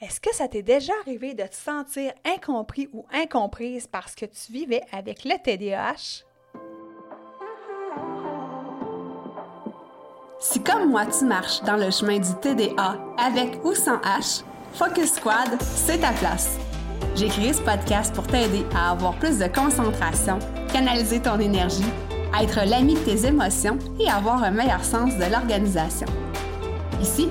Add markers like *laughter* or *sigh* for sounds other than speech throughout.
Est-ce que ça t'est déjà arrivé de te sentir incompris ou incomprise parce que tu vivais avec le TDAH? Si comme moi tu marches dans le chemin du TDA avec ou sans H, Focus Squad, c'est ta place. J'ai créé ce podcast pour t'aider à avoir plus de concentration, canaliser ton énergie, être l'ami de tes émotions et avoir un meilleur sens de l'organisation. Ici,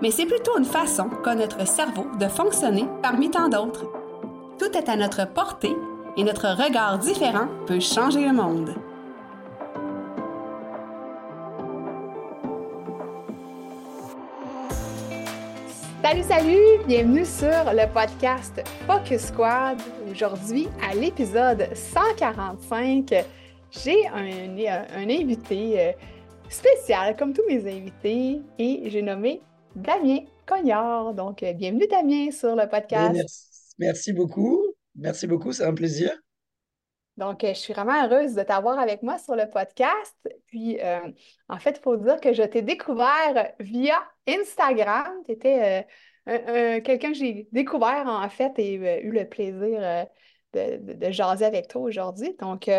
mais c'est plutôt une façon qu'a notre cerveau de fonctionner parmi tant d'autres. Tout est à notre portée et notre regard différent peut changer le monde. Salut, salut! Bienvenue sur le podcast Focus Squad. Aujourd'hui, à l'épisode 145, j'ai un, un, invité euh, spécial, comme tous mes invités, et j'ai nommé Damien Cognard. Donc, euh, bienvenue Damien sur le podcast. Merci, beaucoup. Merci beaucoup, c'est un plaisir. Donc, euh, je suis vraiment heureuse de t'avoir avec moi sur le podcast. Puis, euh, en fait, il faut dire que je t'ai découvert via Instagram. Tu étais quelqu'un que j'ai découvert, en fait, et eu le plaisir de, de, jaser avec toi aujourd'hui. Donc,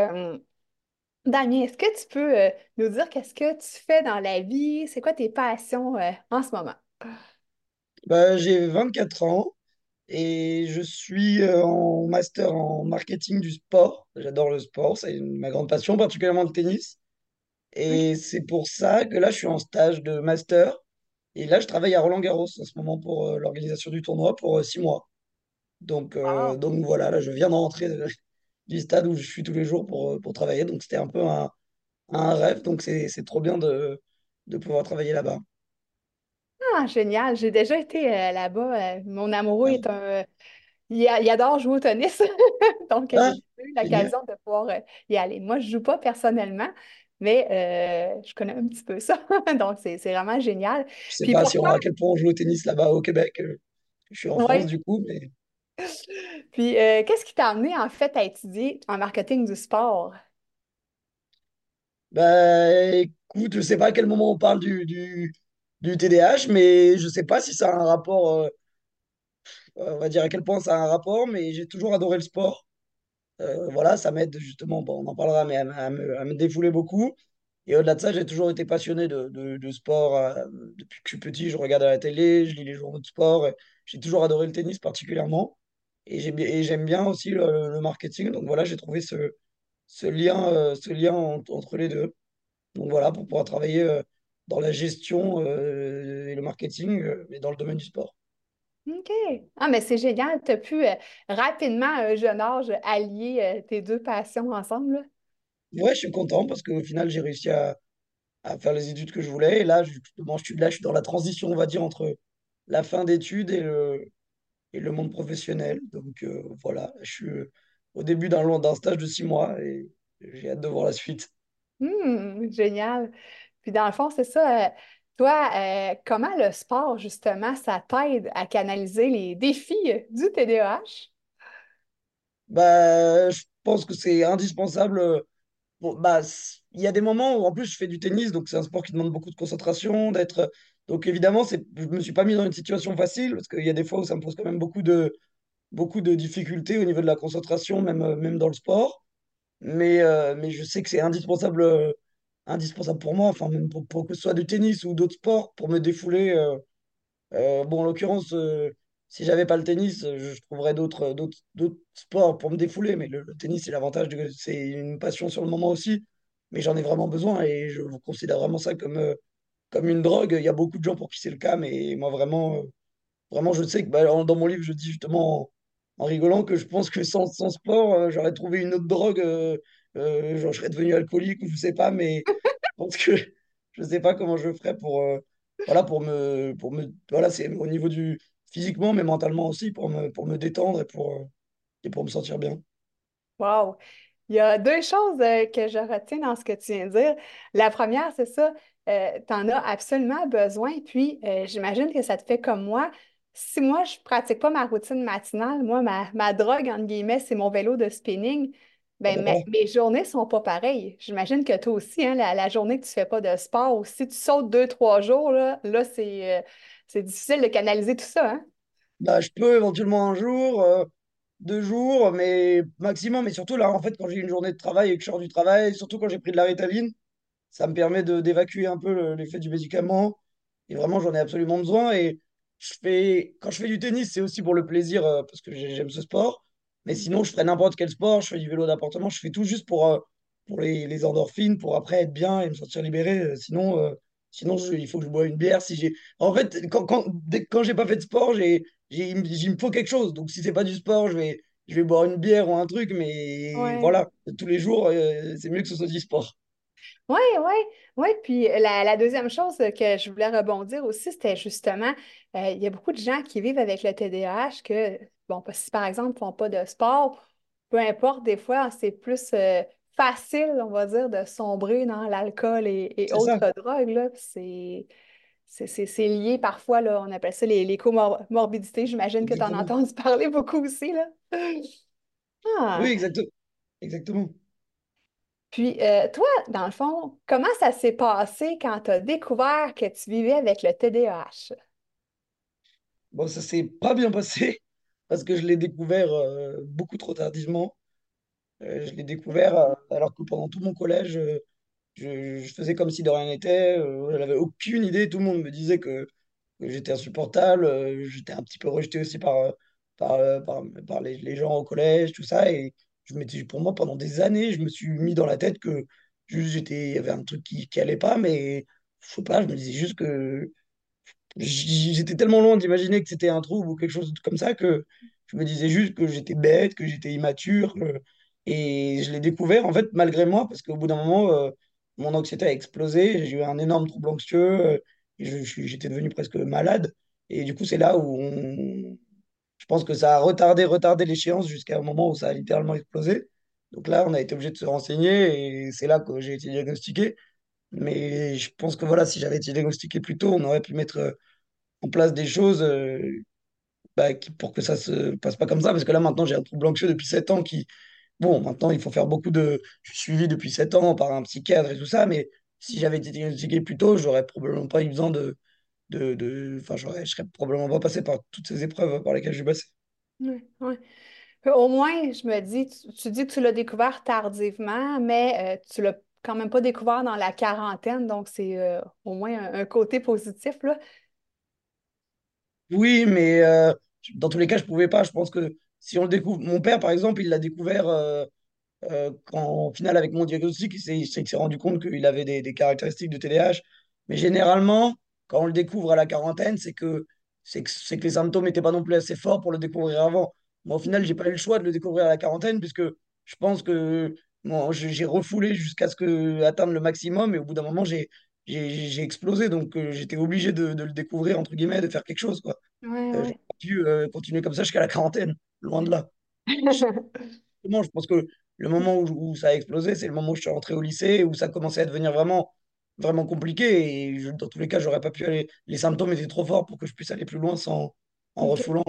Damien, est-ce que tu peux nous dire qu'est-ce que tu fais dans la vie? C'est quoi tes passions en ce moment? Bah, j'ai 24 ans et je suis euh, en master en marketing du sport. J'adore le sport, c'est ma grande passion, particulièrement le tennis. Et c'est pour ça que là, je suis en stage de master. Et là, je travaille à Roland-Garros en ce moment pour euh, l'organisation du tournoi pour euh, six mois. Donc, donc voilà, là, je viens de rentrer *laughs* du stade où je suis tous les jours pour, pour travailler. Donc c'était un peu un, un rêve. Donc c'est trop bien de, de pouvoir travailler là-bas. Ah, génial. J'ai déjà été euh, là-bas. Euh, mon amoureux est un. il, adore jouer au tennis. *laughs* Donc, euh, ah, j'ai eu l'occasion de pouvoir y aller. Moi, je ne joue pas personnellement, mais je connais un petit peu ça. *laughs* Donc, c'est vraiment génial. Je ne sais pas si on, à quel point on joue au tennis là-bas au Québec. Je suis en France, du coup, mais. *laughs* Puis, qu'est-ce qui t'a amené, en fait, à étudier en marketing du sport? Ben, écoute, je ne sais pas à quel moment on parle du, du du TDAH, mais je sais pas si ça a un rapport, euh, on va dire à quel point ça a un rapport, mais j'ai toujours adoré le sport. Euh, voilà, ça m'aide justement, bon, on en parlera, mais à, me, défouler beaucoup. Et au-delà de ça, j'ai toujours été passionné de, sport. Euh, depuis que je suis petit, je regarde à la télé, je lis les journaux de sport. J'ai toujours adoré le tennis particulièrement. Et j'aime bien aussi le, marketing. Donc voilà, j'ai trouvé ce lien, ce lien entre les deux. Donc voilà, pour pouvoir travailler dans la gestion euh, et le marketing, euh, mais dans le domaine du sport. OK. Ah, mais c'est génial. Tu as pu euh, rapidement, à un jeune âge, allier tes deux passions ensemble. Oui, je suis content parce qu'au final, j'ai réussi à, à, faire les études que je voulais. Et là, justement, je suis, là, je suis dans la transition, on va dire, entre la fin d'études et le, et le monde professionnel. Donc voilà, je suis au début d'un stage de six mois et j'ai hâte de voir la suite. Mmh, génial. Puis dans le fond, c'est ça. Euh, toi, euh, comment le sport, justement, ça t'aide à canaliser les défis du TDAH? Bah, je pense que c'est indispensable. bah, il y a des moments où, en plus, je fais du tennis, donc c'est un sport qui demande beaucoup de concentration, d'être. Donc évidemment, je me suis pas mis dans une situation facile parce qu'il y a des fois où ça me pose quand même beaucoup de, beaucoup de difficultés au niveau de la concentration, même, même dans le sport. Mais, euh, mais je sais que c'est indispensable indispensable pour moi, enfin, même pour, que ce soit du tennis ou d'autres sports, pour me défouler. Euh, euh, bon, en l'occurrence, euh, si j'avais pas le tennis, je, trouverais d'autres, sports pour me défouler. Mais le, tennis, c'est l'avantage, c'est une passion sur le moment aussi. Mais j'en ai vraiment besoin et je considère vraiment ça comme, comme une drogue. Il y a beaucoup de gens pour qui c'est le cas, mais moi, vraiment, vraiment je sais que bah, dans mon livre, je dis justement en, rigolant que je pense que sans, sans sport, j'aurais trouvé une autre drogue euh, genre, je serais devenu alcoolique ou je sais pas, mais *laughs* je pense que je sais pas comment je ferais pour, euh, voilà, pour me, pour me, voilà, c'est au niveau du physiquement, mais mentalement aussi, pour me, pour me détendre et pour, et pour me sentir bien. Wow! Il y a deux choses euh, que je retiens dans ce que tu viens de dire. La première, c'est ça, tu en as absolument besoin. Puis, euh, j'imagine que ça te fait comme moi. Si moi, je pratique pas ma routine matinale, moi, ma, ma drogue, entre guillemets, c'est mon vélo de spinning. Ben, mes, journées sont pas pareilles. J'imagine que toi aussi, hein, la, la journée que tu fais pas de sport, ou si tu sautes deux, trois jours, là, là c'est euh, c'est difficile de canaliser tout ça, hein? Bah, je peux éventuellement un jour, euh, deux jours, mais maximum. Mais surtout, là, en fait, quand j'ai une journée de travail et que je sors du travail, surtout quand j'ai pris de la Ritaline, ça me permet de d'évacuer un peu le- l'effet du médicament. Et vraiment, j'en ai absolument besoin. Et je fais, quand je fais du tennis, c'est aussi pour le plaisir, euh, parce que j'ai- j'aime ce sport. Mais sinon, je ferais n'importe quel sport. Je fais du vélo d'appartement. Je fais tout juste pour, euh, pour les, les endorphines, pour après être bien et me sentir libéré. Euh, Sinon, euh, sinon je- il faut que je boive une bière. Si j'ai... En fait, quand, quand, dès- quand j'ai pas fait de sport, j'ai, j'ai, il me il me faut quelque chose. Donc, si c'est pas du sport, je vais, je vais boire une bière ou un truc. Mais Ouais. voilà, tous les jours, euh, c'est mieux que ce soit du sport. Oui, oui, oui. Puis la, la deuxième chose que je voulais rebondir aussi, c'était justement, euh, il y a beaucoup de gens qui vivent avec le TDAH que, bon, si par exemple, ne font pas de sport, peu importe, des fois, c'est plus euh, facile, on va dire, de sombrer dans l'alcool et, et C'est ça, autres drogues, C'est, lié parfois, là, on appelle ça les, les comorbidités. J'imagine que tu en as entendu parler beaucoup aussi, là. Oui, Ah. exactement. Exactement. Puis, euh, toi, dans le fond, comment ça s'est passé quand tu as découvert que tu vivais avec le TDAH? Bon, ça s'est pas bien passé parce que je l'ai découvert euh, beaucoup trop tardivement. Euh, je l'ai découvert euh, alors que pendant tout mon collège, je, faisais comme si de rien n'était. Je n'avais aucune idée. Tout le monde me disait que, j'étais insupportable. J'étais un petit peu rejeté aussi par, par, les, gens au collège, tout ça. Et je m'étais, pour moi, pendant des années, je me suis mis dans la tête que j'étais, il y avait un truc qui, qui allait pas, mais je sais pas, je me disais juste que j'étais tellement loin d'imaginer que c'était un trouble ou quelque chose comme ça que je me disais juste que j'étais bête, que j'étais immature. Et je l'ai découvert, en fait, malgré moi, parce qu'au bout d'un moment, euh, mon anxiété a explosé. J'ai eu un énorme trouble anxieux euh, j'étais devenu presque malade. Et du coup, c'est là où je pense que ça a retardé, retardé l'échéance jusqu'à un moment où ça a littéralement explosé. Donc là, on a été obligé de se renseigner et c'est là que j'ai été diagnostiqué. Mais je pense que voilà, si j'avais été diagnostiqué plus tôt, on aurait pu mettre euh, en place des choses euh, bah, pour que ça se passe pas comme ça. Parce que là, maintenant, j'ai un trouble anxieux depuis 7 ans qui, bon, maintenant, il faut faire beaucoup de... Je suis suivi depuis 7 ans par un psychiatre et tout ça, mais si j'avais été diagnostiqué plus tôt, j'aurais probablement pas eu besoin de... de, de... Enfin, je serais probablement pas passé par toutes ces épreuves par lesquelles je suis passé. Ouais, ouais. Au moins, je me dis, tu, tu dis que tu l'as découvert tardivement, mais euh, tu l'as quand même pas découvert dans la quarantaine, donc c'est euh, au moins un, côté positif, là. Oui, mais euh, dans tous les cas, je pouvais pas. Je pense que si on le découvre... Mon père, par exemple, il l'a découvert... euh, euh, quand, au final, avec mon diagnostic, il s'est rendu compte qu'il avait des, des caractéristiques de TDAH. Mais généralement, quand on le découvre à la quarantaine, c'est que, c'est que, c'est que les symptômes n'étaient pas non plus assez forts pour le découvrir avant. Moi, au final, j'ai pas eu le choix de le découvrir à la quarantaine, puisque je pense que bon, j'ai refoulé jusqu'à ce que atteindre le maximum, et au bout d'un moment, j'ai explosé. Donc, euh, j'étais obligé de, de le découvrir, entre guillemets, de faire quelque chose, quoi. Ouais, Euh, j'ai ouais. pas pu euh, continuer comme ça jusqu'à la quarantaine, loin de là. *laughs* Justement, je pense que le moment où, où ça a explosé, c'est le moment où je suis rentré au lycée, où ça commençait à devenir vraiment, vraiment compliqué. Et je- dans tous les cas, j'aurais pas pu aller. Les symptômes étaient trop forts pour que je puisse aller plus loin sans, en refoulant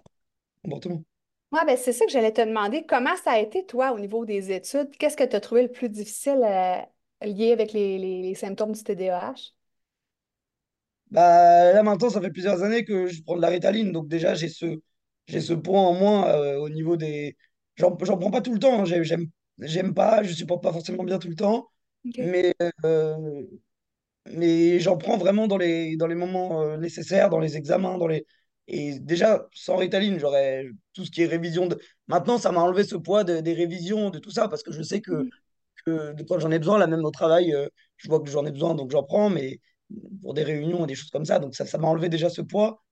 le comportement. Ouais, ben c'est ça que j'allais te demander. Comment ça a été, toi, au niveau des études? Qu'est-ce que tu as trouvé le plus difficile euh, lié avec les, les- les symptômes du TDAH? Bah, là, maintenant, ça fait plusieurs années que je prends de la Ritaline. Donc, déjà, j'ai ce, j'ai ce point en moins euh, au niveau des. J'en, j'en prends pas tout le temps. hein. J'ai- J'aime, j'aime pas, je supporte pas forcément bien tout le temps. OK. Mais euh, mais j'en prends vraiment dans les, dans les moments euh, nécessaires, dans les examens, dans les... Et déjà, sans Ritaline, j'aurais tout ce qui est révision. De... Maintenant, ça m'a enlevé ce poids de- des révisions, de tout ça, parce que je sais que, Mhm. que de quand j'en ai besoin, là même au travail, euh, je vois que j'en ai besoin, donc j'en prends, mais pour des réunions et des choses comme ça, donc ça, ça m'a enlevé déjà ce poids.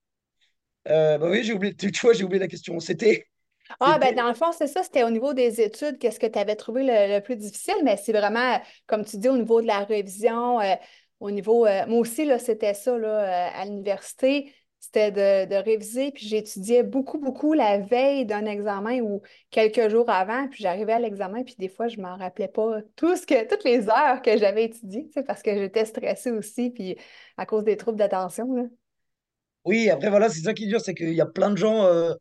Euh, bah oui, j'ai oublié, tu vois, j'ai oublié la question. C'était, Ah, ben dans le fond, c'est ça, c'était au niveau des études, qu'est-ce que tu avais trouvé le, le plus difficile, mais c'est vraiment, comme tu dis, au niveau de la révision, euh, au niveau, moi aussi, là, c'était ça, là, à l'université, c'était de, de réviser, puis j'étudiais beaucoup, beaucoup la veille d'un examen ou quelques jours avant, puis j'arrivais à l'examen, puis des fois, je m'en rappelais pas tout ce que, toutes les heures que j'avais étudiées, parce que j'étais stressée aussi, puis à cause des troubles d'attention, là. Oui, après, voilà, c'est ça qui est dur, c'est qu'il y a plein de gens, euh,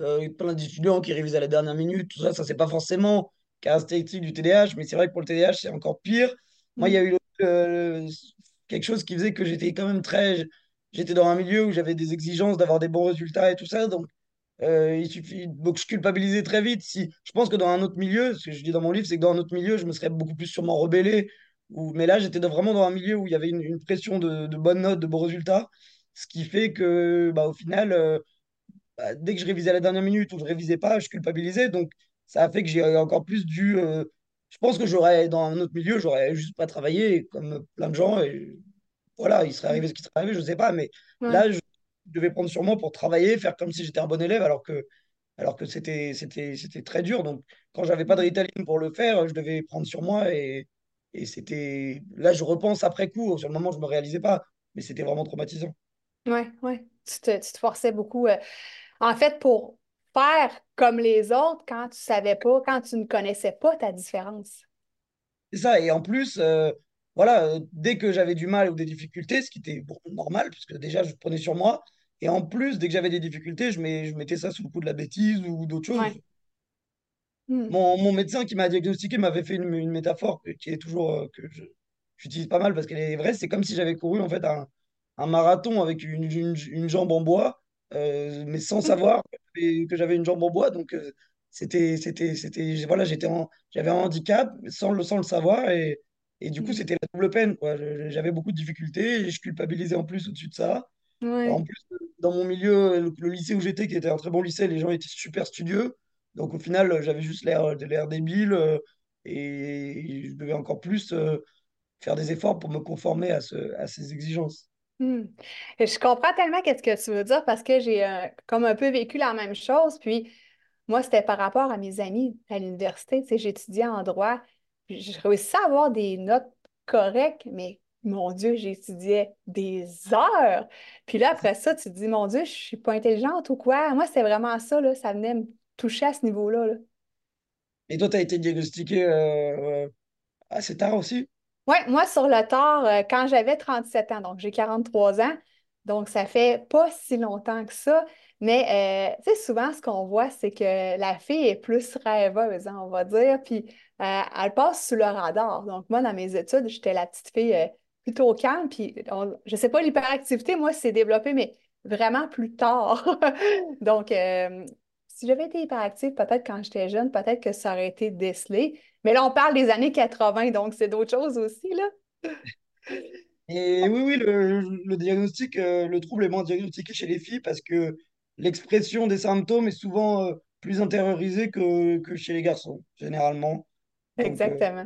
euh, plein d'étudiants qui révisent à la dernière minute, tout ça, ça, c'est pas forcément caractéristique du TDAH, mais c'est vrai que pour le TDAH, c'est encore pire. Moi, il y Mm. a eu euh, quelque chose qui faisait que j'étais quand même très. J'étais dans un milieu où j'avais des exigences d'avoir des bons résultats et tout ça, donc euh, il suffit. Donc, je culpabilisais très vite. Si, je pense que dans un autre milieu, ce que je dis dans mon livre, c'est que dans un autre milieu, je me serais beaucoup plus sûrement rebellé. Mais là, j'étais vraiment dans un milieu où il y avait une, pression de, bonnes notes, de bons résultats. Ce qui fait que, bah, au final, euh, bah, dès que je révisais à la dernière minute ou je révisais pas, je culpabilisais. Donc, ça a fait que j'ai encore plus dû. euh, je pense que j'aurais, dans un autre milieu, j'aurais juste pas travaillé comme plein de gens. Voilà, il serait arrivé ce qui serait arrivé, je sais pas. Mais Ouais. là, je devais prendre sur moi pour travailler, faire comme si j'étais un bon élève, alors que, alors que c'était, c'était, c'était très dur. Donc, quand j'avais pas de Ritalin pour le faire, je devais prendre sur moi. Et, et c'était. Là, je repense après coup. Sur le moment, je me réalisais pas. Mais c'était vraiment traumatisant. Ouais, ouais. Tu te, tu te forçais beaucoup. euh, En fait, pour faire comme les autres quand tu savais pas, quand tu ne connaissais pas ta différence. C'est ça. Et en plus, euh, voilà, euh, dès que j'avais du mal ou des difficultés, ce qui était bon, normal, puisque déjà, je prenais sur moi. Et en plus, dès que j'avais des difficultés, je, mets, je mettais ça sous le coup de la bêtise ou d'autres choses. Ouais. Hmm. Mon, mon médecin qui m'a diagnostiqué m'avait fait une, une métaphore que- qui est toujours euh, que j'utilise pas mal parce qu'elle est vraie. C'est comme si j'avais couru en fait un, un marathon avec une, une- une jambe en bois, euh, mais sans savoir que j'avais une jambe en bois. Donc euh, c'était c'était c'était voilà j'étais j'avais un handicap sans le sans le savoir et et du coup Hmm. c'était la double peine J'avais beaucoup de difficultés et je culpabilisais en plus au-dessus de ça. En plus, dans mon milieu, le, le lycée où j'étais, qui était un très bon lycée, les gens étaient super studieux. Donc au final, j'avais juste l'air débile euh, et je devais encore plus euh, faire des efforts pour me conformer à, ce, à ces exigences. Et Je comprends tellement qu'est-ce que tu veux dire parce que j'ai euh, comme un peu vécu la même chose. Puis moi, c'était par rapport à mes amis à l'université. J'étudiais en droit. Je réussissais à avoir des notes correctes, mais mon Dieu, j'étudiais des heures. Puis là, après ça, tu te dis, mon Dieu, je suis pas intelligente ou quoi? Moi, c'était vraiment ça, là. Ça venait me toucher à ce niveau-là, là. Et toi, tu as été diagnostiqué euh, euh, assez tard aussi? Oui, moi, sur le tard, euh, quand j'avais 37 ans, donc j'ai 43 ans, donc ça fait pas si longtemps que ça, mais euh, tu sais, souvent, ce qu'on voit, c'est que la fille est plus rêveuse, hein, on va dire, puis euh, elle passe sous le radar. Donc, moi, dans mes études, j'étais la petite fille euh, plutôt calme, puis on- je sais pas, l'hyperactivité, moi, c'est développé, mais vraiment plus tard. *laughs* Donc, si j'avais été hyperactive, peut-être quand j'étais jeune, peut-être que ça aurait été décelé. Mais là, on parle des années 80, donc c'est d'autres choses aussi, là. Et oui, oui, le, le diagnostic, le trouble est moins diagnostiqué chez les filles parce que l'expression des symptômes est souvent euh, plus intériorisée que, que chez les garçons, généralement. Donc, euh, Exactement.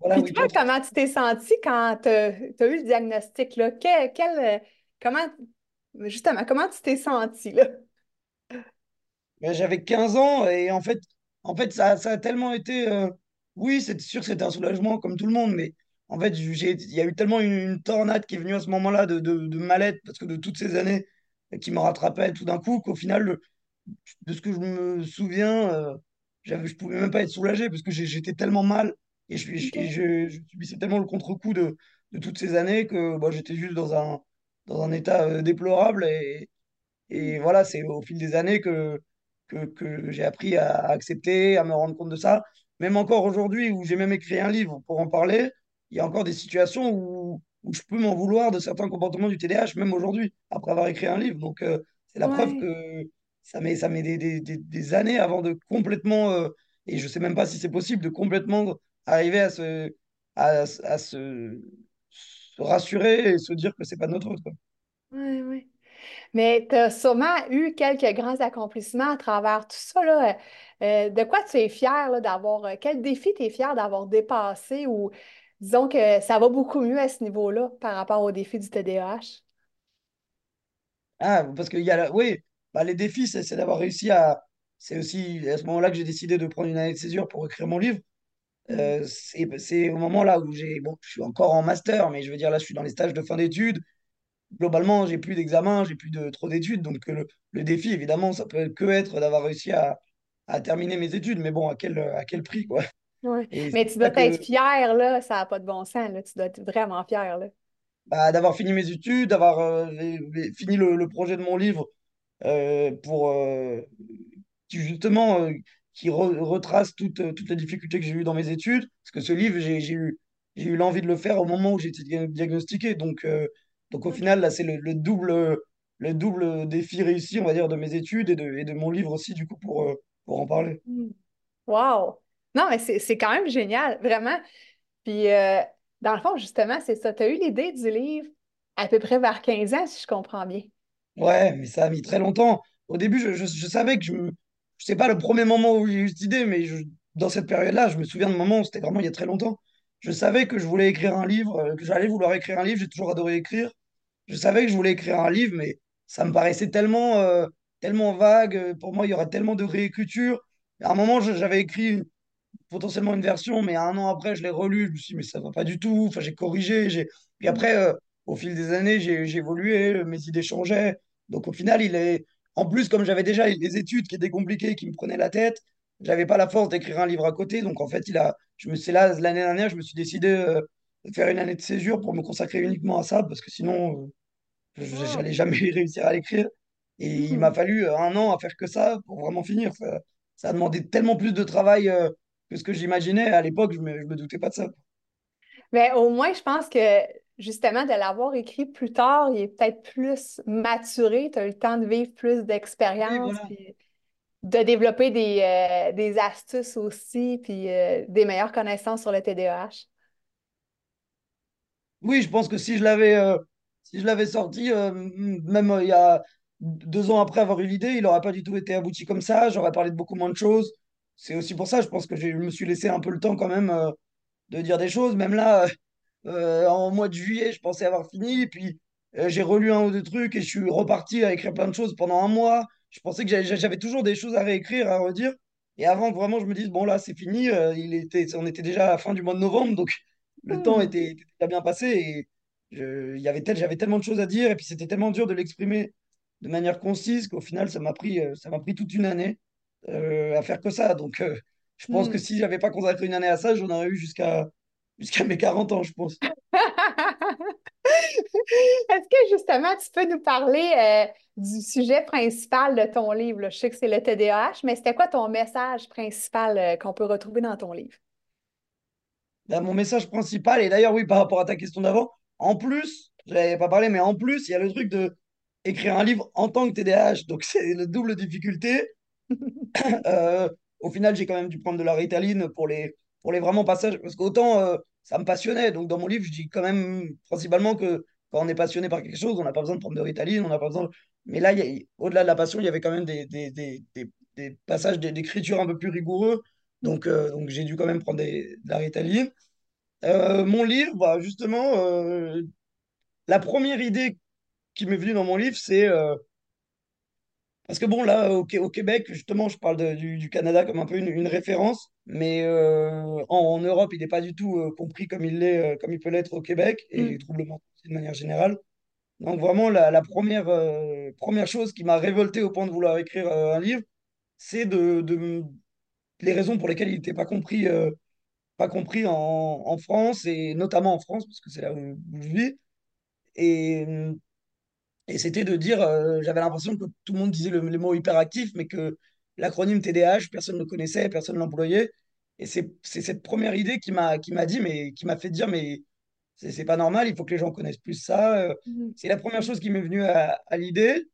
voilà, Puis oui, toi, comment tu t'es senti quand tu as, eu le diagnostic, là? Quel, quel, euh, comment, justement, comment tu t'es senti, là? Ben, J'avais 15 ans et en fait, en fait ça, ça a tellement été. euh, oui, c'est sûr que c'était un soulagement comme tout le monde, mais en fait, il y a eu tellement une, une tornade qui est venue à ce moment-là de, de, de mal-être parce que de toutes ces années euh, qui me rattrapaient tout d'un coup qu'au final, de ce que je me souviens, euh, j'avais, je pouvais même pas être soulagé parce que j'étais tellement mal et, je, je, et OK. je- je subissais tellement le contre-coup de, de toutes ces années que bah, j'étais juste dans un, dans un état euh, déplorable et, et voilà, c'est au fil des années que, que, que j'ai appris à, à accepter, à me rendre compte de ça. Même encore aujourd'hui, où j'ai même écrit un livre pour en parler, il y a encore des situations où, où je peux m'en vouloir de certains comportements du TDAH, même aujourd'hui, après avoir écrit un livre. Donc, euh, c'est la preuve que ça met, ça met des, des, des, des années avant de complètement, euh, et je sais même pas si c'est possible, de complètement arriver à se, à, à se, se rassurer et se dire que c'est pas notre faute, ouais, ouais. Mais tu as sûrement eu quelques grands accomplissements à travers tout ça, là. Euh, de quoi tu es fier, d'avoir, quel défi tu es fier d'avoir dépassé ou disons que ça va beaucoup mieux à ce niveau-là par rapport au défi du TDAH? Ah, parce qu'il y a la- oui, bah, les défis, c'est d'avoir réussi à. C'est aussi à ce moment-là que j'ai décidé de prendre une année de césure pour écrire mon livre. Mm. Euh, c'est c'est au moment là où j'ai. Bon, je suis encore en master, mais je veux dire, là, je suis dans les stages de fin d'études. globalement, j'ai plus d'examens, j'ai plus de trop d'études. Donc, le, le défi, évidemment, ça peut que être d'avoir réussi à, à terminer mes études. Mais bon, à quel, à quel prix, quoi? Ouais. Mais tu dois être que fier, là, ça n'a pas de bon sens, là. Tu dois être vraiment fier, là. bah, d'avoir fini mes études, d'avoir euh, fini le, le projet de mon livre euh, pour euh, qui justement qui re- retrace toutes, toutes les difficultés que j'ai eues dans mes études. Parce que ce livre, j'ai eu, eu l'envie de le faire au moment où j'ai été dia- diagnostiqué. Donc, donc au final, là, c'est le, le double, le double défi réussi, on va dire, de mes études et de, et de mon livre aussi, du coup, pour, pour en parler. Hmm. Wow! Non, mais c'est quand même génial, vraiment. Puis, euh, dans le fond, justement, c'est ça. Tu as eu l'idée du livre à peu près vers 15 ans, si je comprends bien. Ouais, mais ça a mis très longtemps. Au début, je, je, savais que je me... Je sais pas le premier moment où j'ai eu cette idée, mais dans cette période-là, je me souviens de moment, c'était vraiment il y a très longtemps. Je savais que je voulais écrire un livre, euh, que j'allais vouloir écrire un livre. J'ai toujours adoré écrire. Je savais que je voulais écrire un livre, mais ça me paraissait tellement, euh, tellement vague. Pour moi, il y aurait tellement de réécriture. À un moment, j'avais écrit potentiellement une version, mais un an après, je l'ai relu. Je me suis dit, mais ça va pas du tout. Enfin, j'ai corrigé. J'ai... Puis Hmm. après, euh, au fil des années, j'ai, j'ai évolué, mes idées changeaient. Donc au final, il est. En plus, comme j'avais déjà les études qui étaient compliquées, qui me prenaient la tête, j'avais pas la force d'écrire un livre à côté. Donc en fait, il a. Je me... c'est là, l'année dernière, je me suis décidé euh, de faire une année de césure pour me consacrer uniquement à ça, parce que sinon, euh, j'allais jamais *laughs* réussir à l'écrire. Et il m'a Mhm. fallu euh, un an à faire que ça pour vraiment finir. Ça, ça a demandé tellement plus de travail euh, que ce que j'imaginais. À l'époque, je me, je me doutais pas de ça. Mais au moins, je pense que justement, de l'avoir écrit plus tard, il est peut-être plus maturé. Tu as eu le temps de vivre plus d'expérience, voilà. de développer des, euh, des astuces aussi, puis euh, des meilleures connaissances sur le TDAH. Oui, je pense que si je l'avais euh, si je l'avais sorti, euh, même euh, il y a deux ans après avoir eu l'idée, il n'aurait pas du tout été abouti comme ça. J'aurais parlé de beaucoup moins de choses. C'est aussi pour ça, je pense que je me suis laissé un peu le temps quand même euh, de dire des choses. Même là, euh, en mois de juillet, je pensais avoir fini. Puis euh, j'ai relu un ou deux trucs et je suis reparti à écrire plein de choses pendant un mois. Je pensais que j'avais j'avais toujours des choses à réécrire, à redire. Et avant que vraiment je me dise, bon là, c'est fini, euh, il était, on était déjà à la fin du mois de novembre, donc le temps Hmm. était, était déjà bien passé. Et avait tel, j'avais tellement de choses à dire. Et puis c'était tellement dur de l'exprimer de manière concise qu'au final, ça m'a pris, euh, ça m'a pris toute une année euh, à faire que ça. Donc euh, je pense que Hmm. si j'avais pas consacré une année à ça, j'en aurais eu jusqu'à jusqu'à mes 40 ans, je pense. *laughs* Est-ce que justement, tu peux nous parler euh, du sujet principal de ton livre? là? Je sais que c'est le TDAH, mais c'était quoi ton message principal euh, qu'on peut retrouver dans ton livre? Là, mon message principal, et d'ailleurs, oui, par rapport à ta question d'avant, en plus, je n'avais pas parlé, mais en plus, il y a le truc de écrire un livre en tant que TDAH. Donc, *laughs* c'est la double difficulté. *laughs* Euh, au final, j'ai quand même dû prendre de la Ritaline pour les, pour les vraiment passages, parce qu'autant euh, ça me passionnait. Donc, dans mon livre, je dis quand même principalement que quand on est passionné par quelque chose, on n'a pas besoin de prendre de Ritaline, on n'a pas besoin. Mais là, au-delà de la passion, il y avait quand même des, des, passages d'é- d'écriture un peu plus rigoureux. Donc, euh, donc j'ai dû quand même prendre de la Ritaline. Euh, mon livre, bah, justement, la première idée qui m'est venue dans mon livre, c'est parce que bon, là, au, au Québec, justement, je parle de- du, du Canada comme un peu une, une référence, mais euh, en, en Europe, il n'est pas du tout euh, compris comme il l'est, euh, comme il peut l'être au Québec, et Hmm. les troubles mentaux de manière générale. Donc vraiment, la, la première, euh, première chose qui m'a révolté au point de vouloir écrire un livre, c'est de, de- les raisons pour lesquelles il n'était pas compris, pas compris en, en France, et notamment en France, parce que c'est là où, où je vis. Et, Et c'était de dire, euh, j'avais l'impression que tout le monde disait le, les mots hyperactif, mais que l'acronyme TDAH, personne ne le connaissait, personne ne l'employait. Et c'est cette première idée qui m'a dit, mais qui m'a fait dire, mais c'est pas normal, il faut que les gens connaissent plus ça. Euh, Hmm. C'est la première chose qui m'est venue à, à l'idée.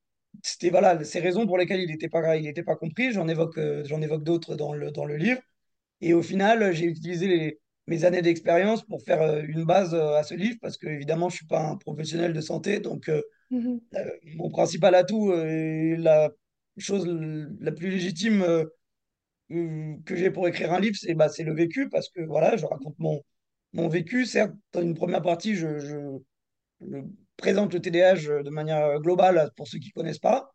C'était voilà, ces raisons pour lesquelles il n'était pas, il était pas compris. J'en évoque, euh, j'en évoque d'autres dans le, dans le livre. Et au final, j'ai utilisé les- mes années d'expérience pour faire euh, une base à ce livre, parce que évidemment, je suis pas un professionnel de santé, donc euh, Mhm. euh, mon principal atout euh, et la chose la plus légitime euh, que j'ai pour écrire un livre, c'est bah, c'est le vécu, parce que voilà, je raconte mon, mon vécu. Certes, dans une première partie, je, je- je présente le TDAH de manière globale pour ceux qui ne connaissent pas.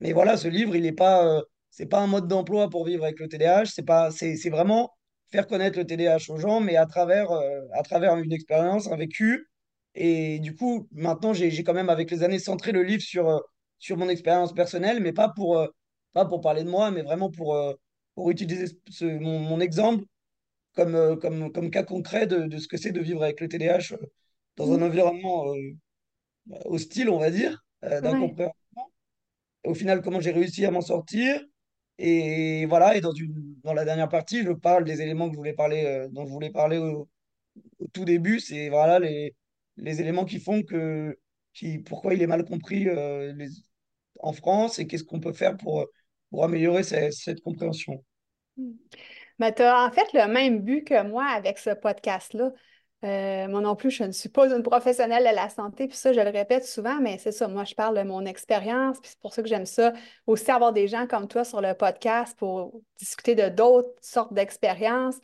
Mais voilà, ce livre, il n'est pas, c'est pas un mode d'emploi pour vivre avec le TDAH. C'est pas, c'est, vraiment faire connaître le TDAH aux gens, mais à travers, à travers une expérience, un vécu. Et du coup, maintenant, j'ai quand même, avec les années, centré le livre sur, euh, sur mon expérience personnelle, mais pas pour, euh, pas pour parler de moi, mais vraiment pour, euh, pour utiliser ce- mon, mon exemple comme, comme, comme cas concret de, de ce que c'est de vivre avec le TDAH dans un Mm. environnement euh, hostile, on va dire, euh, Ouais. d'incompréhension. Au final, comment j'ai réussi à m'en sortir. Et voilà, et dans, une, dans la dernière partie, je parle des éléments que je voulais parler, euh, dont je voulais parler au, au tout début. C'est voilà, les, les éléments qui font que, pourquoi il est mal compris euh, en France et qu'est-ce qu'on peut faire pour, améliorer cette, compréhension. Mm. Mais tu as en fait le même but que moi avec ce podcast-là. Euh, moi non plus, je ne suis pas une professionnelle de la santé, puis ça, je le répète souvent, mais c'est ça, moi, je parle de mon expérience, puis c'est pour ça que j'aime ça. Aussi avoir des gens comme toi sur le podcast pour discuter de d'autres sortes d'expériences.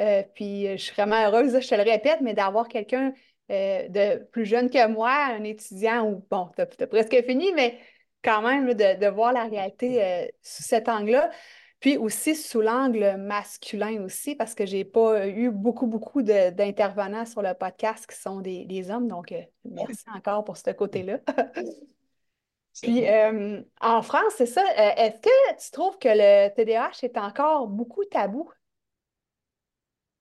Euh, puis je suis vraiment heureuse, je te le répète, mais d'avoir quelqu'un euh, de plus jeune que moi, un étudiant, ou bon, tu as, presque fini, mais quand même, de, de voir la réalité euh, sous cet angle-là. Puis aussi sous l'angle masculin aussi, parce que j'ai pas eu beaucoup, beaucoup d'intervenants sur le podcast qui sont des, des hommes. Donc, euh, merci encore pour ce côté-là. *laughs* Puis euh, en France, c'est ça. euh, est-ce que tu trouves que le TDAH est encore beaucoup tabou?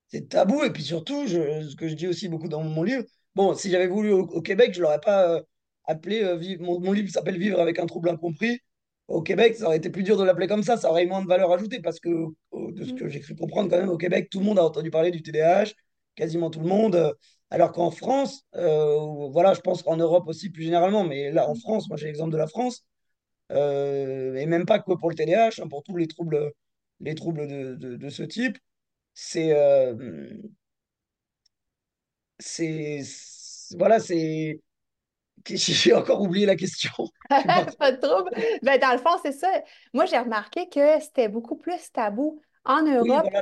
c'est tabou. Et puis surtout, je- ce que je dis aussi beaucoup dans mon livre, bon, si j'avais voulu au, au Québec, je l'aurais pas euh, appelé, euh, Vive- mon, mon livre s'appelle Vivre avec un trouble incompris. Au Québec, ça aurait été plus dur de l'appeler comme ça, ça aurait eu moins de valeur ajoutée parce que, euh, de ce Mm, que j'ai cru comprendre, quand même, au Québec, tout le monde a entendu parler du TDAH, quasiment tout le monde. euh, alors qu'en France, voilà, je pense qu'en Europe aussi plus généralement, mais là en mm, France, moi j'ai l'exemple de la France, et même pas que pour le TDAH, hein, pour tous les troubles, les troubles de, de- de ce type, c'est euh, c'est voilà, c'est j'ai encore oublié la question. *laughs* Pas de trouble. Ben, dans le fond, c'est ça. Moi, j'ai remarqué que c'était beaucoup plus tabou en Oui, Europe voilà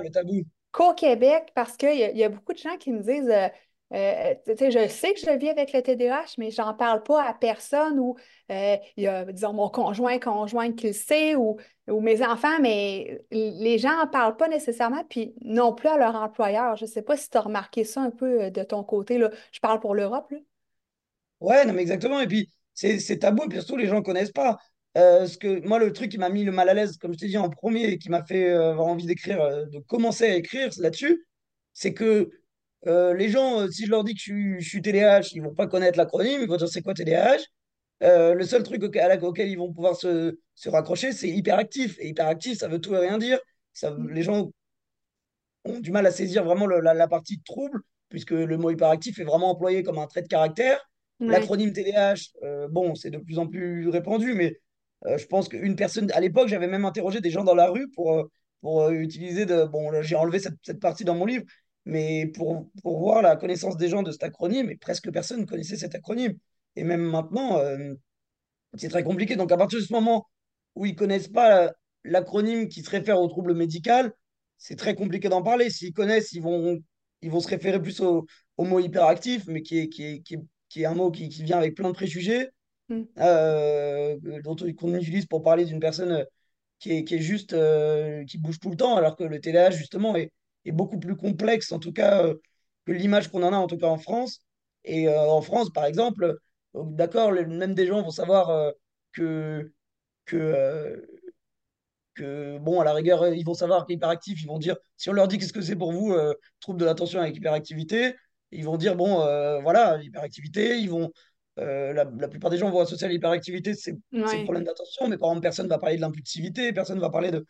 qu'au Québec, parce qu'il y, y a beaucoup de gens qui me disent, euh, euh, je sais que je vis avec le TDAH, mais j'en parle pas à personne ou euh, il y a, disons, mon conjoint, conjointe qui le sait ou, ou mes enfants, mais les gens n'en parlent pas nécessairement, puis non plus à leur employeur. Je sais pas si tu as remarqué ça un peu euh, de ton côté, là. Je parle pour l'Europe. Ouais, non, mais exactement. Et puis, c'est tabou, et puis surtout, les gens ne connaissent pas. Ce que, moi, le truc qui m'a mis le mal à l'aise, comme je t'ai dit en premier, et qui m'a fait avoir envie d'écrire, de commencer à écrire là-dessus, c'est que euh, les gens, euh, si je leur dis que je suis, je suis TDAH, ils vont pas connaître l'acronyme, ils vont dire c'est quoi TDAH. Euh, le seul truc auquel, à auquel ils vont pouvoir se, se raccrocher, c'est hyperactif. Et hyperactif, ça veut tout et rien dire. Ça, les gens ont du mal à saisir vraiment le- la, la partie trouble, puisque le mot hyperactif est vraiment employé comme un trait de caractère. Ouais. L'acronyme TDAH, euh, bon, c'est de plus en plus répandu, mais euh, je pense qu'une personne, à l'époque, j'avais même interrogé des gens dans la rue pour, pour utiliser de, bon, j'ai enlevé cette, cette partie dans mon livre, mais pour, pour voir la connaissance des gens de cet acronyme, et presque personne ne connaissait cet acronyme. Et même maintenant, euh, c'est très compliqué. Donc, à partir de ce moment où ils connaissent pas l'acronyme qui se réfère au trouble médical, c'est très compliqué d'en parler. S'ils connaissent, ils vont, ils vont se référer plus au, au mot hyperactif, mais qui est, qui est, qui est, qui est un mot qui, qui vient avec plein de préjugés, Mm. euh, dont qu'on utilise pour parler d'une personne qui est, qui est juste, euh, qui bouge tout le temps, alors que le TDAH, justement, est, est beaucoup plus complexe, en tout cas, euh, que l'image qu'on en a, en tout cas en France. Et euh, en France, par exemple, euh, d'accord, même des gens vont savoir que, que, que, bon, à la rigueur, ils vont savoir qu'hyperactif, ils vont dire, si on leur dit qu'est-ce que c'est pour vous, trouble de l'attention avec hyperactivité, ils vont dire, bon, voilà, hyperactivité, ils vont, euh, la, la plupart des gens vont associer à l'hyperactivité, c'est Ouais. problème d'attention, mais par exemple, personne ne va parler de l'impulsivité, personne ne va parler de...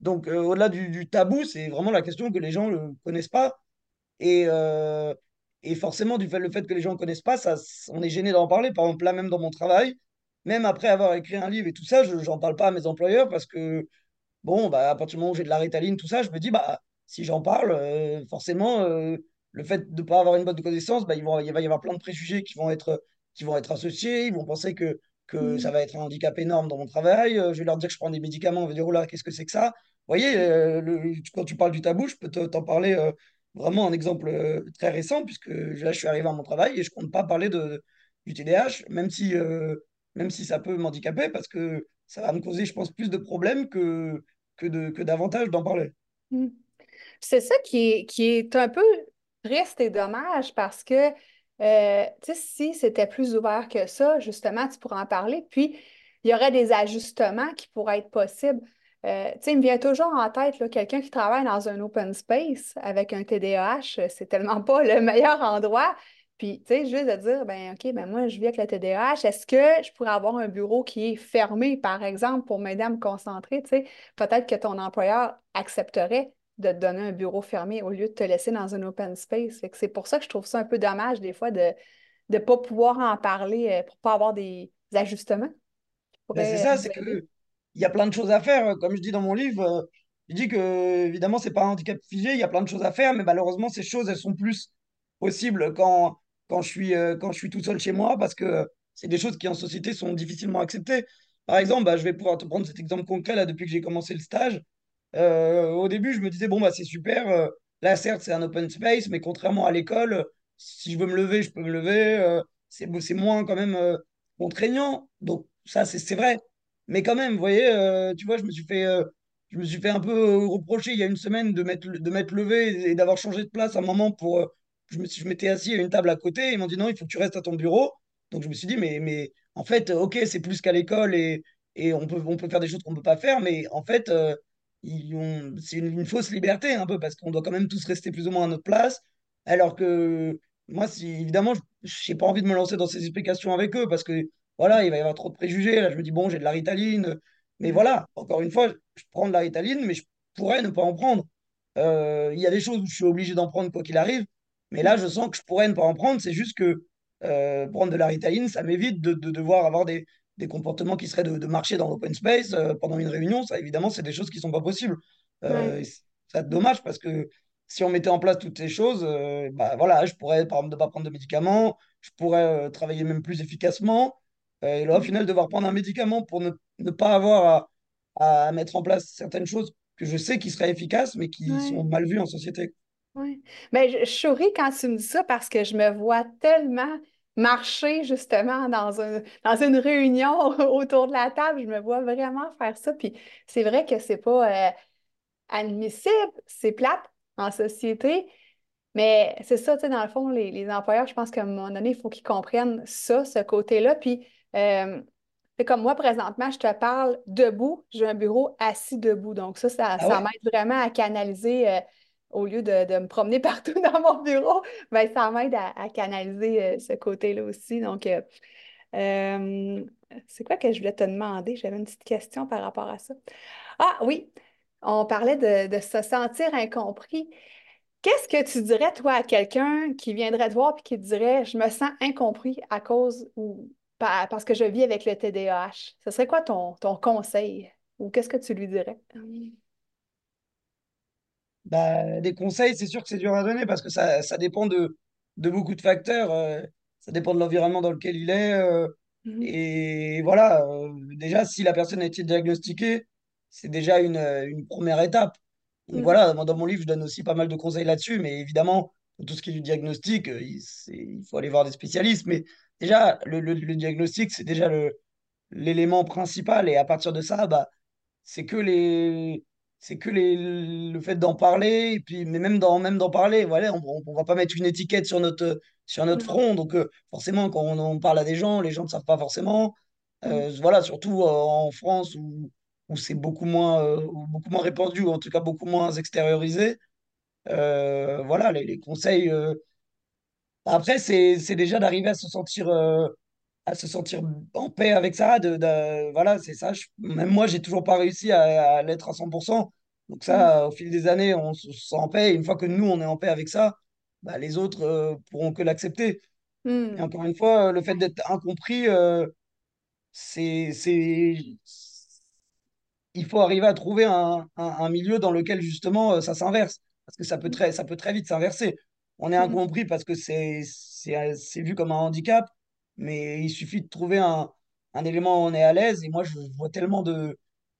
Donc, euh, au-delà du, tabou, c'est vraiment la question que les gens ne connaissent pas. Et, euh, et forcément, du fait, le fait que les gens ne connaissent pas, ça, on est gêné d'en parler. Par exemple, là, même dans mon travail, même après avoir écrit un livre et tout ça, je n'en parle pas à mes employeurs parce que Bon, bah, à partir du moment où j'ai de la Ritaline, tout ça, je me dis, bah, si j'en parle, euh, forcément, le fait de ne pas avoir une boîte de connaissances, bah, il va y avoir plein de préjugés qui vont être, qui vont être associés. Ils vont penser que, que ça Mm. va être un handicap énorme dans mon travail. Euh, je vais leur dire que je prends des médicaments. On va dire, oh là, qu'est-ce que c'est que ça? Vous voyez, euh, le- quand tu parles du tabou, je peux te- t'en parler euh, vraiment un exemple très récent, puisque là, je suis arrivé à mon travail et je compte pas parler de, du TDAH, même si, euh, même si ça peut m'handicaper, parce que ça va me causer, je pense, plus de problèmes que que de, que davantage d'en parler. Mm. C'est ça qui est, qui est un peu triste et dommage parce que euh, si c'était plus ouvert que ça, justement, tu pourrais en parler. Puis, il y aurait des ajustements qui pourraient être possibles. Euh, il me vient toujours en tête quelqu'un qui travaille dans un open space avec un TDAH, c'est tellement pas le meilleur endroit. Puis, tu sais, juste de dire, ben OK, ben moi, je vis avec le TDAH, est-ce que je pourrais avoir un bureau qui est fermé, par exemple, pour m'aider à me concentrer? Peut-être que ton employeur accepterait de te donner un bureau fermé au lieu de te laisser dans un open space. c'est pour ça que je trouve ça un peu dommage, des fois, de ne pas pouvoir en parler euh, pour ne pas avoir des ajustements. Ben, c'est ça, c'est que il y a plein de choses à faire. Comme je dis dans mon livre, euh, je dis que évidemment, c'est pas un handicap figé, il y a plein de choses à faire, mais malheureusement, ces choses, elles sont plus possibles quand, quand, je suis, euh, quand je suis tout seul chez moi, parce que c'est des choses qui en société sont difficilement acceptées. Par exemple, bah, je vais pouvoir te prendre cet exemple concret là, depuis que j'ai commencé le stage. Euh, au début, je me disais, bon, bah, c'est super. là, certes, c'est un open space, mais contrairement à l'école, si je veux me lever, je peux me lever. c'est c'est moins quand même contraignant. Donc, ça, c'est vrai. Mais quand même, vous voyez, euh, tu vois, je me suis fait, euh, je me suis fait un peu euh, reprocher il y a une semaine de m'être de m'être levé et d'avoir changé de place un moment pour. je m'étais assis à une table à côté. Ils m'ont dit non, il faut que tu restes à ton bureau. Donc je me suis dit, mais, mais en fait, ok, c'est plus qu'à l'école et, et on peut, on peut faire des choses qu'on ne peut pas faire, mais en fait, c'est une, fausse liberté un peu parce qu'on doit quand même tous rester plus ou moins à notre place. Alors que moi, évidemment, je n'ai pas envie de me lancer dans ces explications avec eux parce que voilà, il va y avoir trop de préjugés. Là, je me dis, bon, j'ai de la ritaline. Mais voilà, encore une fois, je prends de la ritaline, mais je pourrais ne pas en prendre. Euh, il y a des choses où je suis obligé d'en prendre quoi qu'il arrive. Mais là, je sens que je pourrais ne pas en prendre. C'est juste que euh, prendre de la ritaline, ça m'évite de, devoir avoir des, comportements qui seraient de, marcher dans l'open space euh, pendant une réunion. Ça, évidemment, c'est des choses qui ne sont pas possibles. C'est dommage parce que si on mettait en place toutes ces choses, bah, voilà, je pourrais, par exemple, ne pas prendre de médicaments, je pourrais travailler même plus efficacement. Euh, et là, au final, devoir prendre un médicament pour ne, ne pas avoir à, à, mettre en place certaines choses que je sais qui seraient efficaces, mais qui sont mal vues en société. Oui. Mais je, souris quand tu me dis ça parce que je me vois tellement marcher justement dans, un, dans une réunion *laughs* autour de la table. Je me vois vraiment faire ça. Puis c'est vrai que c'est pas euh, admissible, c'est plate en société. Mais c'est ça, tu sais, dans le fond, les, les employeurs, je pense qu'à un moment donné, il faut qu'ils comprennent ça, ce côté-là. Puis euh, c'est comme moi, présentement, je te parle debout. J'ai un bureau assis debout. Donc, ça, ça, ah m'aide vraiment à canaliser euh, au lieu de, me promener *laughs* partout dans mon bureau. Ben, ça m'aide à, canaliser euh, ce côté-là aussi. Donc, c'est quoi que je voulais te demander? J'avais une petite question par rapport à ça. Ah oui, on parlait de, se sentir incompris. Qu'est-ce que tu dirais, toi, à quelqu'un qui viendrait te voir et qui dirait Je me sens incompris à cause ou parce que je vis avec le TDAH. Ce serait quoi ton, ton conseil ou qu'est-ce que tu lui dirais? Bah, des conseils, c'est sûr que c'est dur à donner parce que ça, ça dépend de, de beaucoup de facteurs. Euh, ça dépend de l'environnement dans lequel il est. Euh, mhm. et voilà, euh, déjà, si la personne a été diagnostiquée, c'est déjà une, une première étape. Donc mhm. voilà, dans mon livre, je donne aussi pas mal de conseils là-dessus, mais évidemment, pour tout ce qui est du diagnostic, il, il faut aller voir des spécialistes. Mais déjà, le, le, diagnostic, c'est déjà l'élément principal. Et à partir de ça, bah, c'est que les c'est que les, le fait d'en parler, et puis, mais même d'en même d'en parler, voilà, on ne va pas mettre une étiquette sur notre, sur notre front. Donc, euh, forcément, quand on, parle à des gens, les gens ne savent pas forcément. Euh, voilà, surtout euh, en France où, où c'est beaucoup moins, beaucoup moins répandu, ou en tout cas beaucoup moins extériorisé. voilà, les, les conseils après, c'est déjà d'arriver à se sentir, à se sentir en paix avec ça. De, voilà, c'est ça. même moi, j'ai toujours pas réussi à, l'être à 100%. Donc ça, au fil des années, on se sent en paix. Et une fois que nous, on est en paix avec ça, bah, les autres euh, pourront que l'accepter. Hmm. Et encore une fois, le fait d'être incompris, euh, c'est, c'est, il faut arriver à trouver un, un, milieu dans lequel justement ça s'inverse. Parce que ça peut très, ça peut très vite s'inverser on est mm. incompris parce que c'est vu comme un handicap, mais il suffit de trouver un, élément où on est à l'aise. Et moi, je vois tellement de,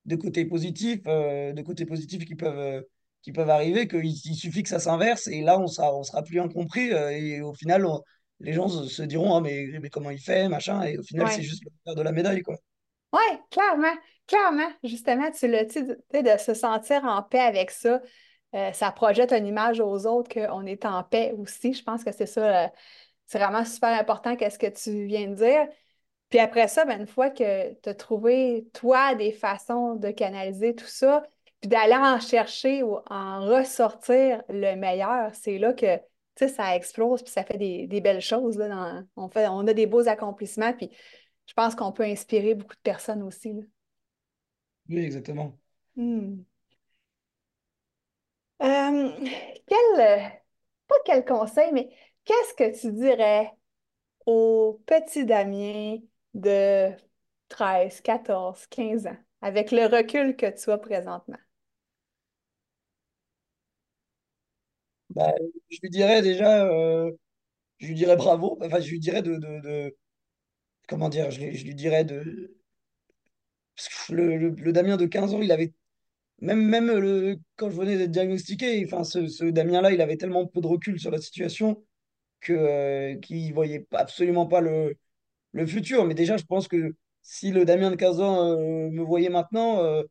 de côtés positifs, euh, de côtés positifs qui peuvent, euh, qui peuvent arriver qu'il il suffit que ça s'inverse et là, on sera, on sera plus incompris. Euh, et au final, les gens se, diront ah, mais, mais, comment il fait, machin. Et au final, c'est juste le de la médaille, quoi. Oui, clairement, clairement. Justement, tu l'as dit, de se sentir en paix avec ça. Ça projette une image aux autres qu'on est en paix aussi. Je pense que c'est ça, c'est vraiment super important qu'est-ce que tu viens de dire. Puis après ça, ben, une fois que tu as trouvé, toi, des façons de canaliser tout ça, puis d'aller en chercher ou en ressortir le meilleur, c'est là que ça explose, puis ça fait des, belles choses. Là, on, fait, on a des beaux accomplissements, puis je pense qu'on peut inspirer beaucoup de personnes aussi. Oui, exactement. Hmm. Euh, quel, pas quel conseil, mais qu'est-ce que tu dirais au petit Damien de 13, 14, 15 ans, avec le recul que tu as présentement? Bah, je lui dirais déjà, euh, je lui dirais bravo. Enfin, je lui dirais de, comment dire, je, lui dirais de. Parce que le, Damien de 15 ans, il avait. Même, même le, quand je venais d'être diagnostiqué, enfin, ce Damien-là, il avait tellement peu de recul sur la situation que, euh, qu'il ne voyait absolument pas le, le futur. Mais déjà, je pense que si le Damien de 15 ans euh, me voyait maintenant, euh,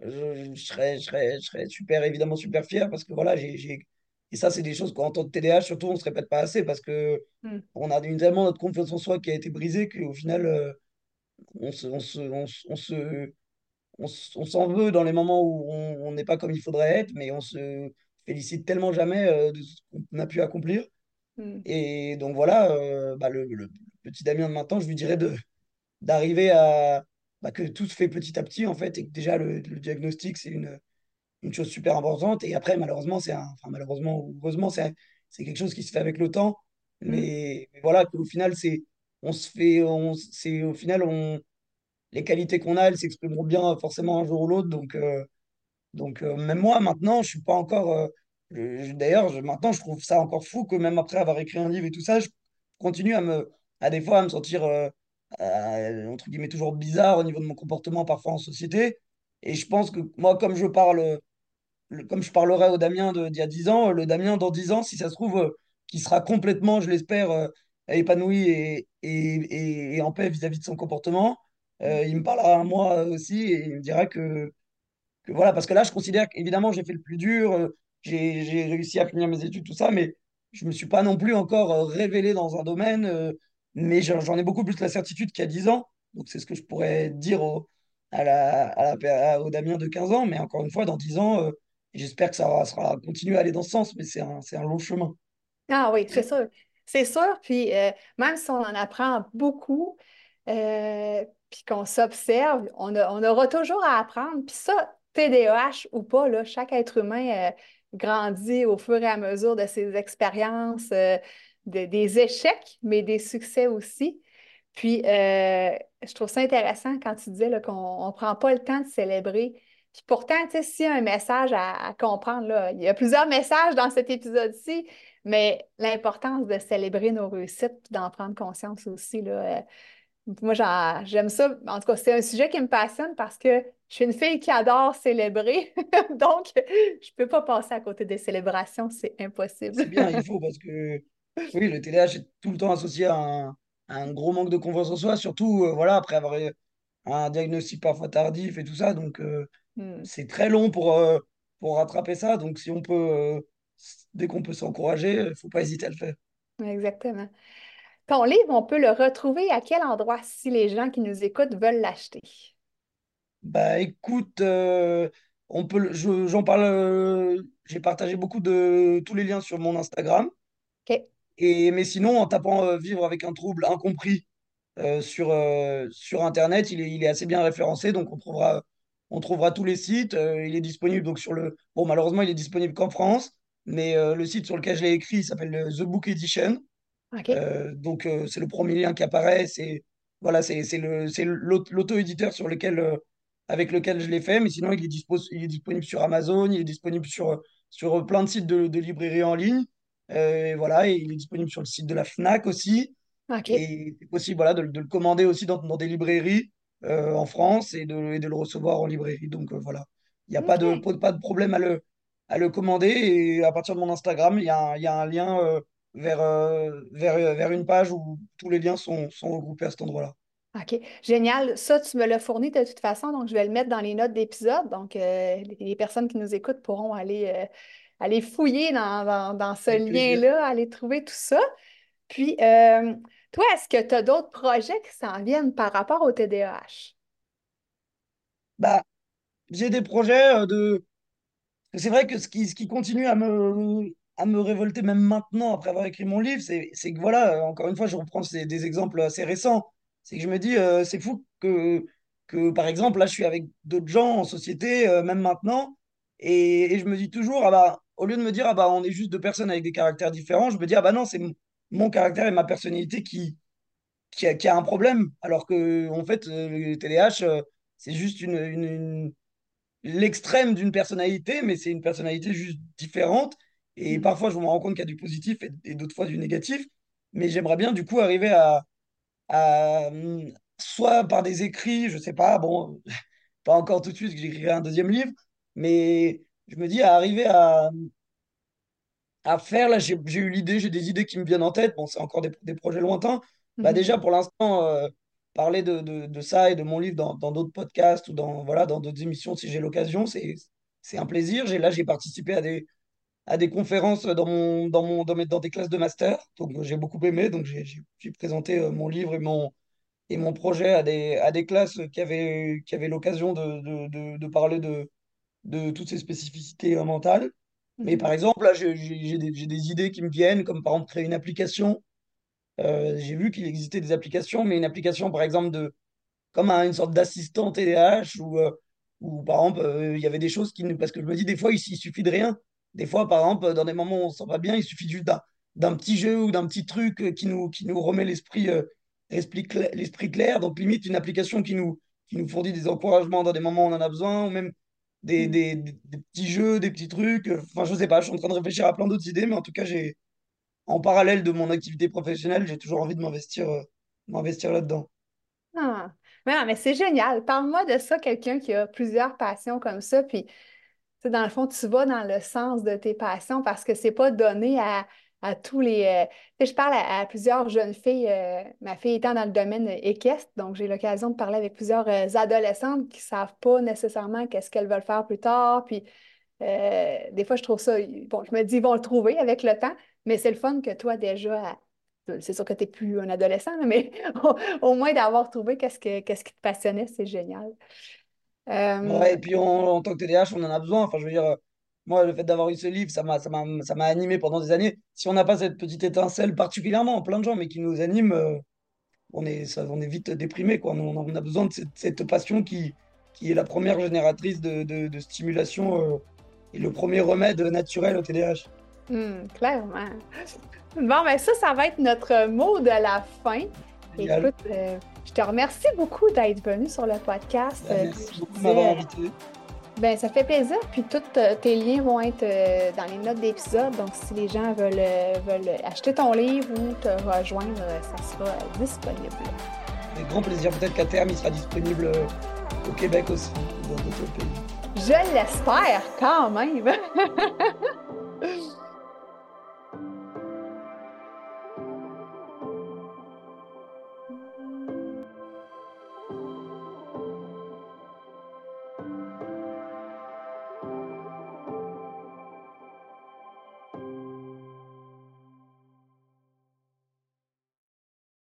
je, je, serais, je, serais, je serais super, évidemment, super fier parce que voilà, j'ai. Et ça, c'est des choses qu'en tant que TDAH, surtout, on ne se répète pas assez parce que Hmm. on a une, tellement notre confiance en soi qui a été brisée qu'au final, euh, on se, on se, on on se- on s'en veut dans les moments où on n'est pas comme il faudrait être, mais on se félicite tellement jamais de ce qu'on a pu accomplir. Hmm. Et donc voilà, euh, bah, le, le petit Damien de maintenant, je lui dirais de, d'arriver à bah, que tout se fait petit à petit en fait, et que déjà le, le diagnostic c'est une, une chose super importante. Et après, malheureusement, c'est un, enfin malheureusement ou heureusement, c'est c'est quelque chose qui se fait avec le temps. Hmm. Mais, mais voilà, qu'au final, c'est on se fait, on, c'est au final on les qualités qu'on a, elles s'exprimeront bien forcément un jour ou l'autre. Donc euh, donc, euh, même moi, maintenant, je suis pas encore. D'ailleurs, je- maintenant, je trouve ça encore fou que même après avoir écrit un livre et tout ça, je continue à me, à des fois, à me sentir, euh, euh, entre guillemets, toujours bizarre au niveau de mon comportement parfois en société. Et je pense que moi, comme je parle, le- comme je parlerai au Damien de- d'il y a 10 ans, le Damien dans 10 ans, si ça se trouve, euh, qui sera complètement, je l'espère, épanoui et, et, et- et en paix vis-à-vis de son comportement, euh, il me parlera à moi aussi et il me dira que que voilà, parce que là, je considère qu'évidemment, j'ai fait le plus dur, j'ai, réussi à finir mes études, tout ça, mais je me suis pas non plus encore euh, révélé dans un domaine, euh, mais j'en ai beaucoup plus la certitude qu'il y a 10 ans. Donc, c'est ce que je pourrais dire au, à la, à Damien de 15 ans, mais encore une fois, dans 10 ans, euh, j'espère que ça sera continuer à aller dans ce sens, mais c'est un, un long chemin. Ah oui, c'est sûr. C'est sûr. Puis même si on en apprend beaucoup, puis qu'on s'observe, on, on aura toujours à apprendre. Puis ça, TDAH ou pas, là, chaque être humain grandit au fur et à mesure de ses expériences, euh, de- des échecs, mais des succès aussi. Puis euh, je trouve ça intéressant quand tu disais qu'on ne prend pas le temps de célébrer. Puis pourtant, tu sais, s'il y a un message à, comprendre, là, il y a plusieurs messages dans cet épisode-ci. Mais l'importance de célébrer nos réussites, d'en prendre conscience aussi, là, euh, moi, j'aime ça. En tout cas, c'est un sujet qui me passionne parce que je suis une fille qui adore célébrer. *laughs* Donc, je peux pas passer à côté des célébrations, c'est impossible. C'est bien, il *laughs* faut, parce que oui, le TDAH est tout le temps associé à un, à un gros manque de confiance en soi, surtout euh, voilà, après avoir eu un diagnostic parfois tardif et tout ça. Donc, euh, Hmm, c'est très long pour, euh, pour rattraper ça. Donc, si on peut, dès qu'on peut s'encourager, il ne faut pas hésiter à le faire. exactement. Ton livre, on peut le retrouver à quel endroit si les gens qui nous écoutent veulent l'acheter? Bah, écoute, euh, on peut, je- j'en parle, euh, j'ai partagé beaucoup de tous les liens sur mon Instagram. OK. Et, mais sinon, en tapant euh, Vivre avec un trouble incompris sur, sur Internet. Il est, il est assez bien référencé, donc on trouvera, on trouvera tous les sites. Il est disponible donc sur le... Bon, malheureusement, il est disponible qu'en France, mais le site sur lequel je l'ai écrit il s'appelle The Book Edition. Euh, donc, euh, c'est le premier lien qui apparaît. C'est voilà, c'est l'auto-éditeur sur lequel, euh, avec lequel je l'ai fait. Mais sinon, il est, dispo, il est disponible sur Amazon, il est disponible sur, sur plein de sites de, de librairies en ligne. Et voilà, et il est disponible sur le site de la FNAC aussi. OK. Et c'est possible voilà, de, de le commander aussi dans, dans des librairies en France et de, et de le recevoir en librairie. Donc voilà, il n'y a pas de, pas de problème à le, à le commander. Et à partir de mon Instagram, il y a un, il y a un lien vers, euh, vers, euh, vers une page où tous les liens sont, sont regroupés à cet endroit-là. OK. Génial. Ça, tu me l'as fourni de toute façon, donc je vais le mettre dans les notes d'épisode. Donc, euh, les personnes qui nous écoutent pourront aller, euh, aller fouiller dans, dans- dans ce lien-là, aller trouver tout ça. Puis, toi, est-ce que tu as d'autres projets qui s'en viennent par rapport au TDAH? Bah, j'ai des projets de. C'est vrai que ce qui, ce qui continue à me, à me révolter même maintenant, après avoir écrit mon livre, c'est que voilà, euh, encore une fois, je reprends ces- des exemples assez récents. C'est que je me dis, euh, c'est fou que, que, par exemple, là, je suis avec d'autres gens en société, euh, même maintenant, et, et je me dis toujours, ah bah, au lieu de me dire, ah bah, on est juste deux personnes avec des caractères différents, je me dis, ah bah non, c'est mon caractère et ma personnalité qui, qui a, un problème. Alors que, en fait, le TDAH, c'est juste une- l'extrême d'une personnalité, mais c'est une personnalité juste différente. Et Mhm. parfois, je me rends compte qu'il y a du positif et, et d'autres fois du négatif. Mais j'aimerais bien, du coup, arriver à, à, hum, soit par des écrits, je sais pas, bon, *laughs* pas encore tout de suite, que j'écrirai un deuxième livre, mais je me dis à arriver à, à faire. Là, j'ai eu l'idée, j'ai des idées qui me viennent en tête. Bon, c'est encore des, des projets lointains. Bah, Mhm. déjà, pour l'instant, euh, parler de, de, de ça et de mon livre dans dans d'autres podcasts ou dans voilà, dans d'autres émissions, si j'ai l'occasion, c'est, c'est un plaisir. J'ai, là, j'ai participé à des, à des conférences dans, mon, dans, mon, dans, mes- dans des classes de master. Donc, j'ai beaucoup aimé. Donc, j'ai présenté euh, mon livre et mon, et mon projet à des, à des classes qui avaient, qui avaient l'occasion de, de, de, de parler de, de toutes ces spécificités euh, mentales. Mais Mhm. par exemple, là, j'ai des, des idées qui me viennent, comme par exemple créer une application. Euh, j'ai vu qu'il existait des applications, mais une application, par exemple, de, comme un- une sorte d'assistant TDAH, où, euh, où, par exemple, euh, il y avait des choses qui. Parce que je me dis, des fois, il, il suffit de rien. Des fois, par exemple, dans des moments où on ne se sent pas bien, il suffit juste d'un petit jeu ou d'un petit truc euh, qui nous, qui nous remet l'esprit euh, l'esprit cla- l'esprit clair. Donc, limite, une application qui nous, qui nous fournit des encouragements dans des moments où on en a besoin, ou même des, Mhm. des, des- des petits jeux, des petits trucs. Enfin, je sais pas, je suis en train de réfléchir à plein d'autres idées, mais en tout cas, j'ai, en parallèle de mon activité professionnelle, j'ai toujours envie de m'investir euh, m'investir là-dedans. Ah. Mais non, mais c'est génial. Parle-moi de ça, quelqu'un qui a plusieurs passions comme ça, puis dans le fond, tu vas dans le sens de tes passions parce que c'est pas donné à, à tous les. euh, je parle à, plusieurs jeunes filles, euh, ma fille étant dans le domaine équestre, donc j'ai l'occasion de parler avec plusieurs euh, adolescentes qui savent pas nécessairement qu'est-ce qu'elles veulent faire plus tard, puis des fois, je trouve ça. Bon, je me dis, ils vont le trouver avec le temps, mais c'est le fun que toi, déjà, c'est sûr que tu n'es plus un adolescent, mais *laughs* au, au moins d'avoir trouvé qu'est-ce que, qu'est-ce qui te passionnait, c'est génial. Euh, Ouais, et puis en, en tant que TDAH, on en a besoin. Enfin, je veux dire, euh, moi, le fait d'avoir eu ce livre, ça m'a, ça m'a, ça m'a animé pendant des années. Si on n'a pas cette petite étincelle, particulièrement, plein de gens, mais qui nous anime, euh, on est, ça, on est vite déprimé, quoi. On, on a besoin de cette, cette passion qui, qui est la première génératrice de, de, de stimulation euh, et le premier remède naturel au TDAH. hmm, clairement. Bon, ben ça, ça va être notre mot de la fin. Génial. Écoute, euh, je te remercie beaucoup d'être venu sur le podcast. Bah, Euh, merci beaucoup de m'avoir euh, invité. Ben, ça fait plaisir. Puis tous euh, tes liens vont être euh, dans les notes d'épisode. Donc, si les gens veulent, euh, veulent acheter ton livre ou te rejoindre, euh, ça sera euh, disponible. Avec grand plaisir. Peut-être qu'à terme, il sera disponible euh, au Québec aussi, dans d'autres pays. Je l'espère quand même. *laughs*